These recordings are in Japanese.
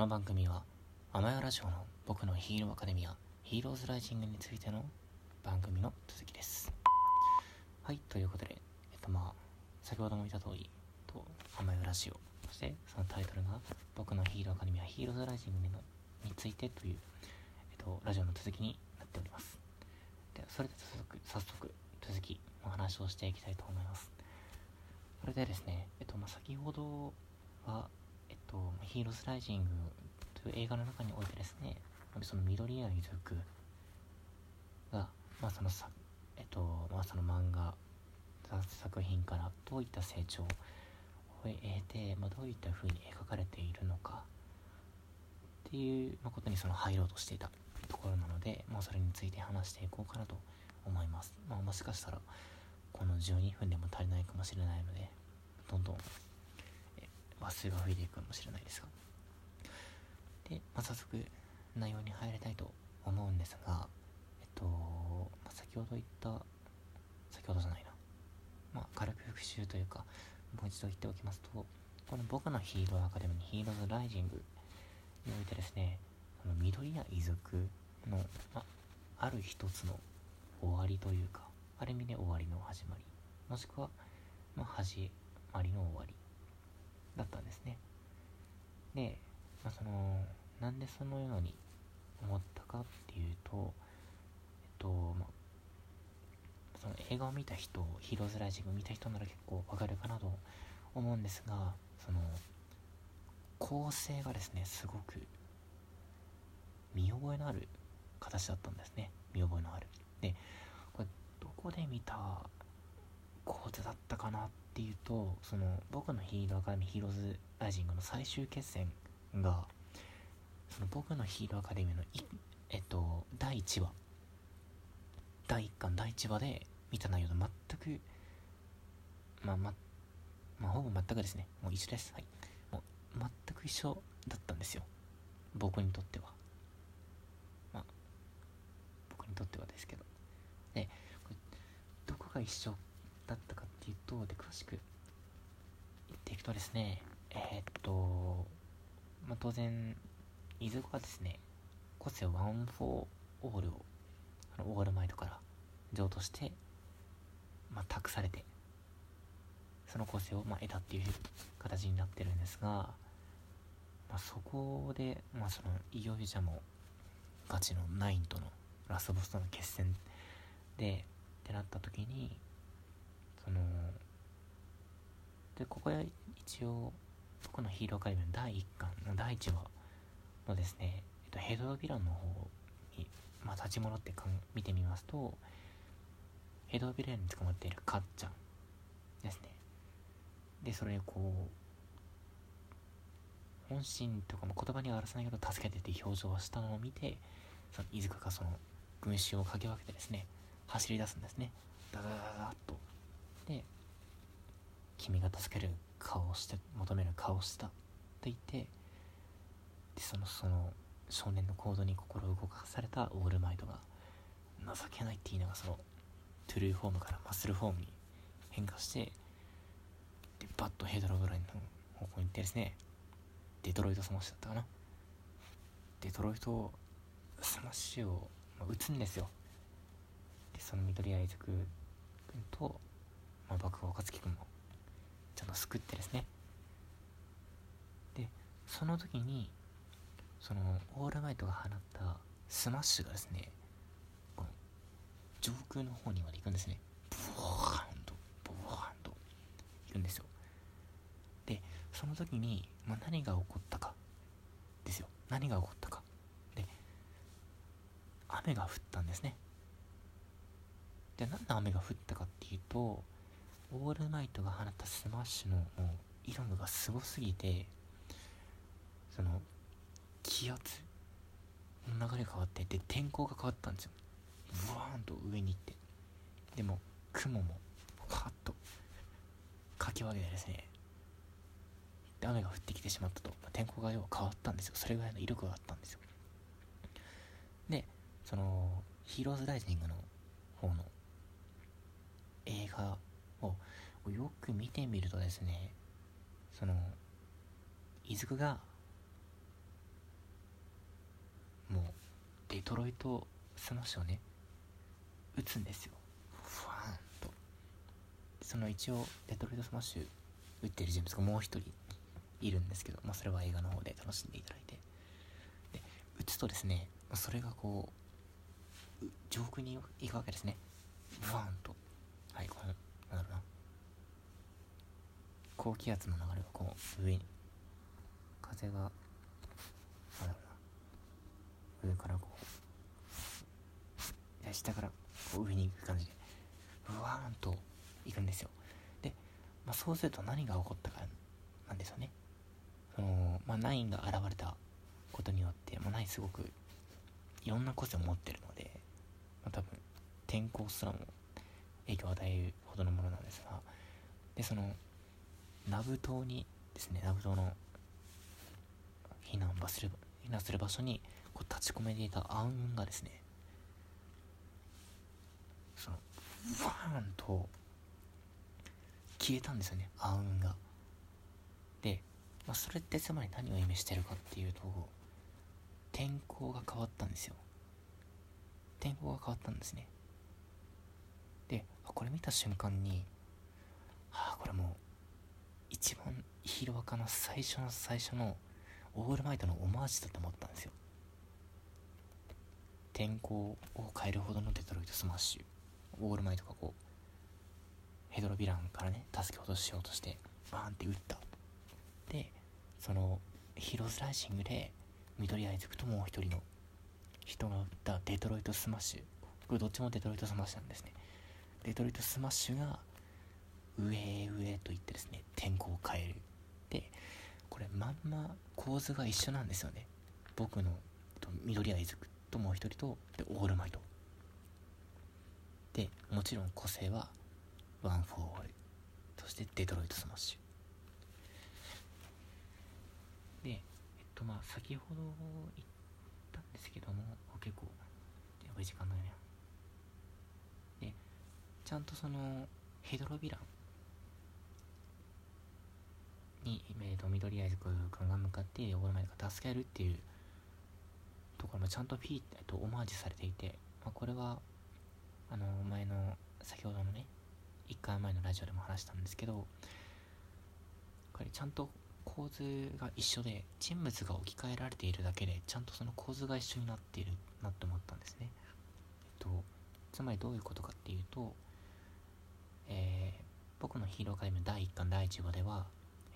この番組は、アマヤラジオの僕のヒーローアカデミア、ヒーローズライジングについての番組の続きです。はい、ということで、えっとまあ、先ほども言った通り、と、アマヤラジオ、そしてそのタイトルが、僕のヒーローアカデミア、ヒーローズライジングについてという、えっと、ラジオの続きになっております。で、それで早速、早速、続きの話をしていきたいと思います。それでですね、えっと、まあ、先ほどは、と、ヒーローズライジングという映画の中においてですね、その緑谷遺族が、まあ、そのさ、えっと、まあ、その漫画、作品からどういった成長を得て、まあ、どういった風に描かれているのかっていうことにその入ろうとしていたところなので、まあ、それについて話していこうかなと思います。まあ、もしかしたらこの12分でも足りないかもしれないのでどんどん話数が増えていくかもしれないですがで、まあ、早速内容に入りたいと思うんですがえっと、まあ、先ほど言った先ほどじゃないな。まあ軽く復習というかもう一度言っておきますとこの僕のヒーローアカデミーヒーローズライジングにおいてですねこの緑や遺族の、まあ、ある一つの終わりというかある意味で終わりの始まりもしくは、まあ、始まりの終わり。だったんですね。で、まあ、そのなんでそのように思ったかっていうとえっとまあその映画を見た人ヒーローズライジング見た人なら結構わかるかなと思うんですがその構成がですねすごく見覚えのある形だったんですね。見覚えのある。でこれどこで見た構図だったかなっていうとその僕のヒーローアカデミーヒーローズライジングの最終決戦がその僕のヒーローアカデミーのえっと第1話第1巻第1話で見た内容と全くまあままあほぼ全くですね。もう一緒です。はい。もう全く一緒だったんですよ。僕にとっては。まあ僕にとってはですけど。でどこが一緒だったかっていうとで詳しく言っていくとですねえー、っと、まあ、当然イズクがですね個性ワン・フォー・オールをあのオールマイトから譲渡して、まあ、託されてその個性をまあ得たっていう形になってるんですが、まあ、そこで、まあ、そのいよいよじゃもガチのナインとのラストボスとの決戦でってなった時にそのでここで一応僕のヒーローカイブの第1巻の第1話のですね、えっと、ヘドヴィランの方に、まあ、立ち戻ってかん見てみますとヘドヴィランに捕まっているカッちゃんですね。でそれをこう本心とかも言葉には表さないけど助けてって表情をしたのを見てその飯塚がその群衆をかけ分けてですね走り出すんですね。ダダダダッと。で君が助ける顔をして求める顔をしたと言ってでそのその少年の行動に心を動かされたオールマイトが情けないって言いながらそのトゥルーフォームからマッスルフォームに変化してでバッとヘドロヴィランの方向に行ってですねデトロイトスマッシュだったかな。デトロイトスマッシュを打つんですよ。でその緑谷イズク君とまあ、爆破若月君もちゃんと救ってですね。でその時にそのオールマイトが放ったスマッシュがですねこの上空の方にまで行くんですね。ブワーンとブワーンと行くんですよ。でその時に、まあ、何が起こったかですよ。何が起こったか。で雨が降ったんですね。でなんで雨が降ったかっていうとオールマイトが放ったスマッシュのもう威力がすごすぎてその気圧の流れ変わってで天候が変わったんですよ。ブワーンと上に行って。でも雲もファッとかき分けてですねで雨が降ってきてしまったと、まあ、天候が要は変わったんですよ。それぐらいの威力があったんですよ。でそのヒーローズライジングの方の映画よく見てみるとですねそのイズクがもうデトロイトスマッシュをね打つんですよ。ふわーんと。その一応デトロイトスマッシュ打ってる人物がもう一人いるんですけど、まあ、それは映画の方で楽しんでいただいて。で打つとですねそれがこう上空に行くわけですね。ブワーンと。はいこのなんだろうな。高気圧の流れがこう上に風がなんだろうな上からこう下からこう上に行く感じでブワーンと行くんですよ。で、まあ、そうすると何が起こったかなんですよね。その、まあ、ナインが現れたことによって、まあ、ナインすごくいろんな個性を持ってるので、まあ、多分天候すらも影響を与えるほどのものなんですがでそのナブ島にですねナブ島の避難場する避難する場所にこう立ち込めていた暗雲がですねそのワーンと消えたんですよね暗雲が。で、まあ、それってつまり何を意味してるかっていうと天候が変わったんですよ。天候が変わったんですね。でこれ見た瞬間にああこれもう一番ヒーローアカの最初の最初のオールマイトのオマージュだと思ったんですよ。天候を変えるほどのデトロイトスマッシュ。オールマイトがこうヘドロヴィランからね助け落としようとしてバーンって撃った。でそのヒーローズライジングで緑谷イズクともう一人の人が撃ったデトロイトスマッシュ。これどっちもデトロイトスマッシュなんですね。デトロイトスマッシュが上へ上へと言ってですね天候を変える。でこれまんま構図が一緒なんですよね。僕の緑谷イズクともう一人とでオールマイト。でもちろん個性はワン・フォー・オール。そしてデトロイト・スマッシュ。でえっとまあ先ほど言ったんですけども結構やばい時間だよねでちゃんとそのヘドロヴィランに、えー、と緑アイズ君が向かってオールマイトが助けるっていうところもちゃんとフィー、えっと、オマージュされていて、まあ、これはあの前の先ほどのね1回前のラジオでも話したんですけどこれちゃんと構図が一緒で人物が置き換えられているだけでちゃんとその構図が一緒になっているなって思ったんですね。えっとつまりどういうことかっていうと、えー、僕のヒーローアカデミー第1巻第1話では、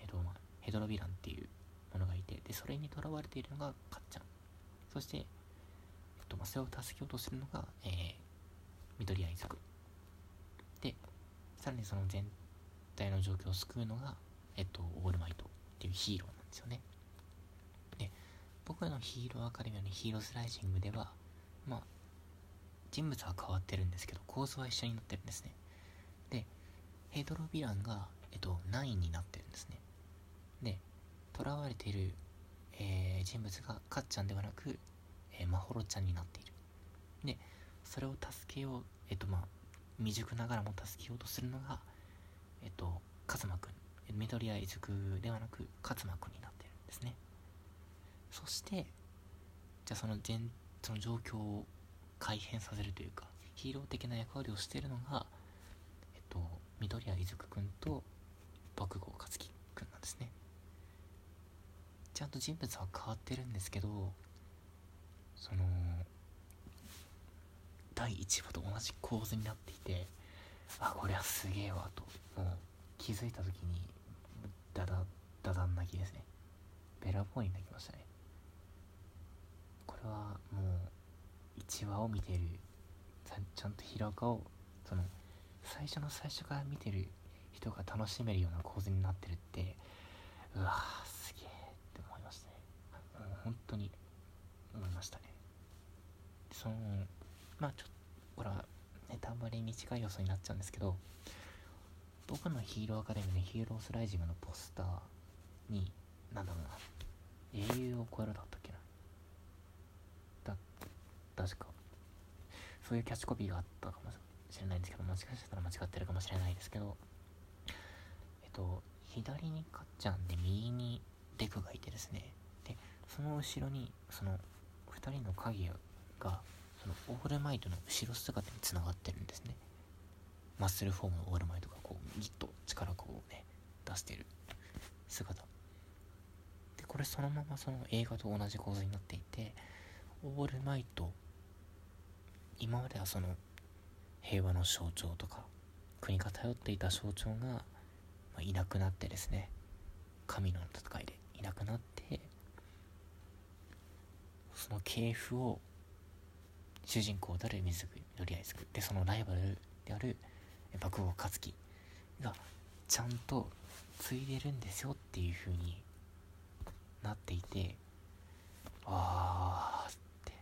えっと、ヘドロヴィランっていうものがいてでそれにとらわれているのがカッちゃんそして、えっとま、それを助けようとするのが、えー、緑谷イザクでさらにその全体の状況を救うのが、えっと、オールマイトっていうヒーローなんですよね。で、僕のヒーローアカデミーのヒーロースライジングでは、まあ、人物は変わってるんですけど、構図は一緒になってるんですね。で、ヘドロヴィランが、えっと、9になってるんですね。で、囚われている、えー、人物がカッちゃんではなく、えー、マホロちゃんになっている。で、それを助けよう、えっとまあ、未熟ながらも助けようとするのが、えっと、勝間くん。緑谷塾ではなく、勝間くんになってるんですね。そして、じゃあその全、その状況を改変させるというか、ヒーロー的な役割をしているのが、えっと、緑谷塾くんと、爆豪勝樹くんなんですね。ちゃんと人物は変わってるんですけど、その、第1話と同じ構図になっていてあこれはすげえわともう気づいた時にダダダダン泣きですね。ベラボーに泣きましたね。これはもう1話を見てるちゃんと平岡をその最初の最初から見てる人が楽しめるような構図になってるってうわすげえって思いましたねもう本当に思いましたねそのまあちょっとこれはネタバレに近い要素になっちゃうんですけど僕のヒーローアカデミーのヒーロースライジングのポスターになんだろうな英雄を超えろだったっけな。だ確か。そういうキャッチコピーがあったかもしれないんですけどもしかしたら間違ってるかもしれないですけどえっと左にかっちゃんで右にデクがいてですね。でその後ろにその2人の影がそのオールマイトの後ろ姿につながってるんですね。マッスルフォームのオールマイトがこうギッと力をこうね出してる姿。でこれそのままその映画と同じ構図になっていてオールマイト今まではその平和の象徴とか国が頼っていた象徴が、ま、いなくなってですね神の戦いでいなくなってその系譜を主人公である水緑谷くでそのライバルである爆豪勝樹がちゃんと継いでるんですよっていう風になっていてあーって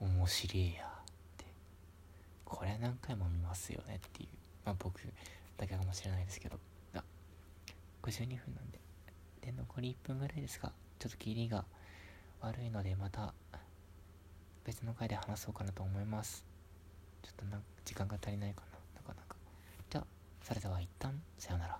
面白いやってこれ何回も見ますよねっていうまあ僕だけかもしれないですけどあ52分なんでで残り1分ぐらいですがちょっと切りが悪いのでまた別の回で話そうかなと思います。ちょっとな時間が足りないかな。なかなか。じゃあそれでは一旦さようなら。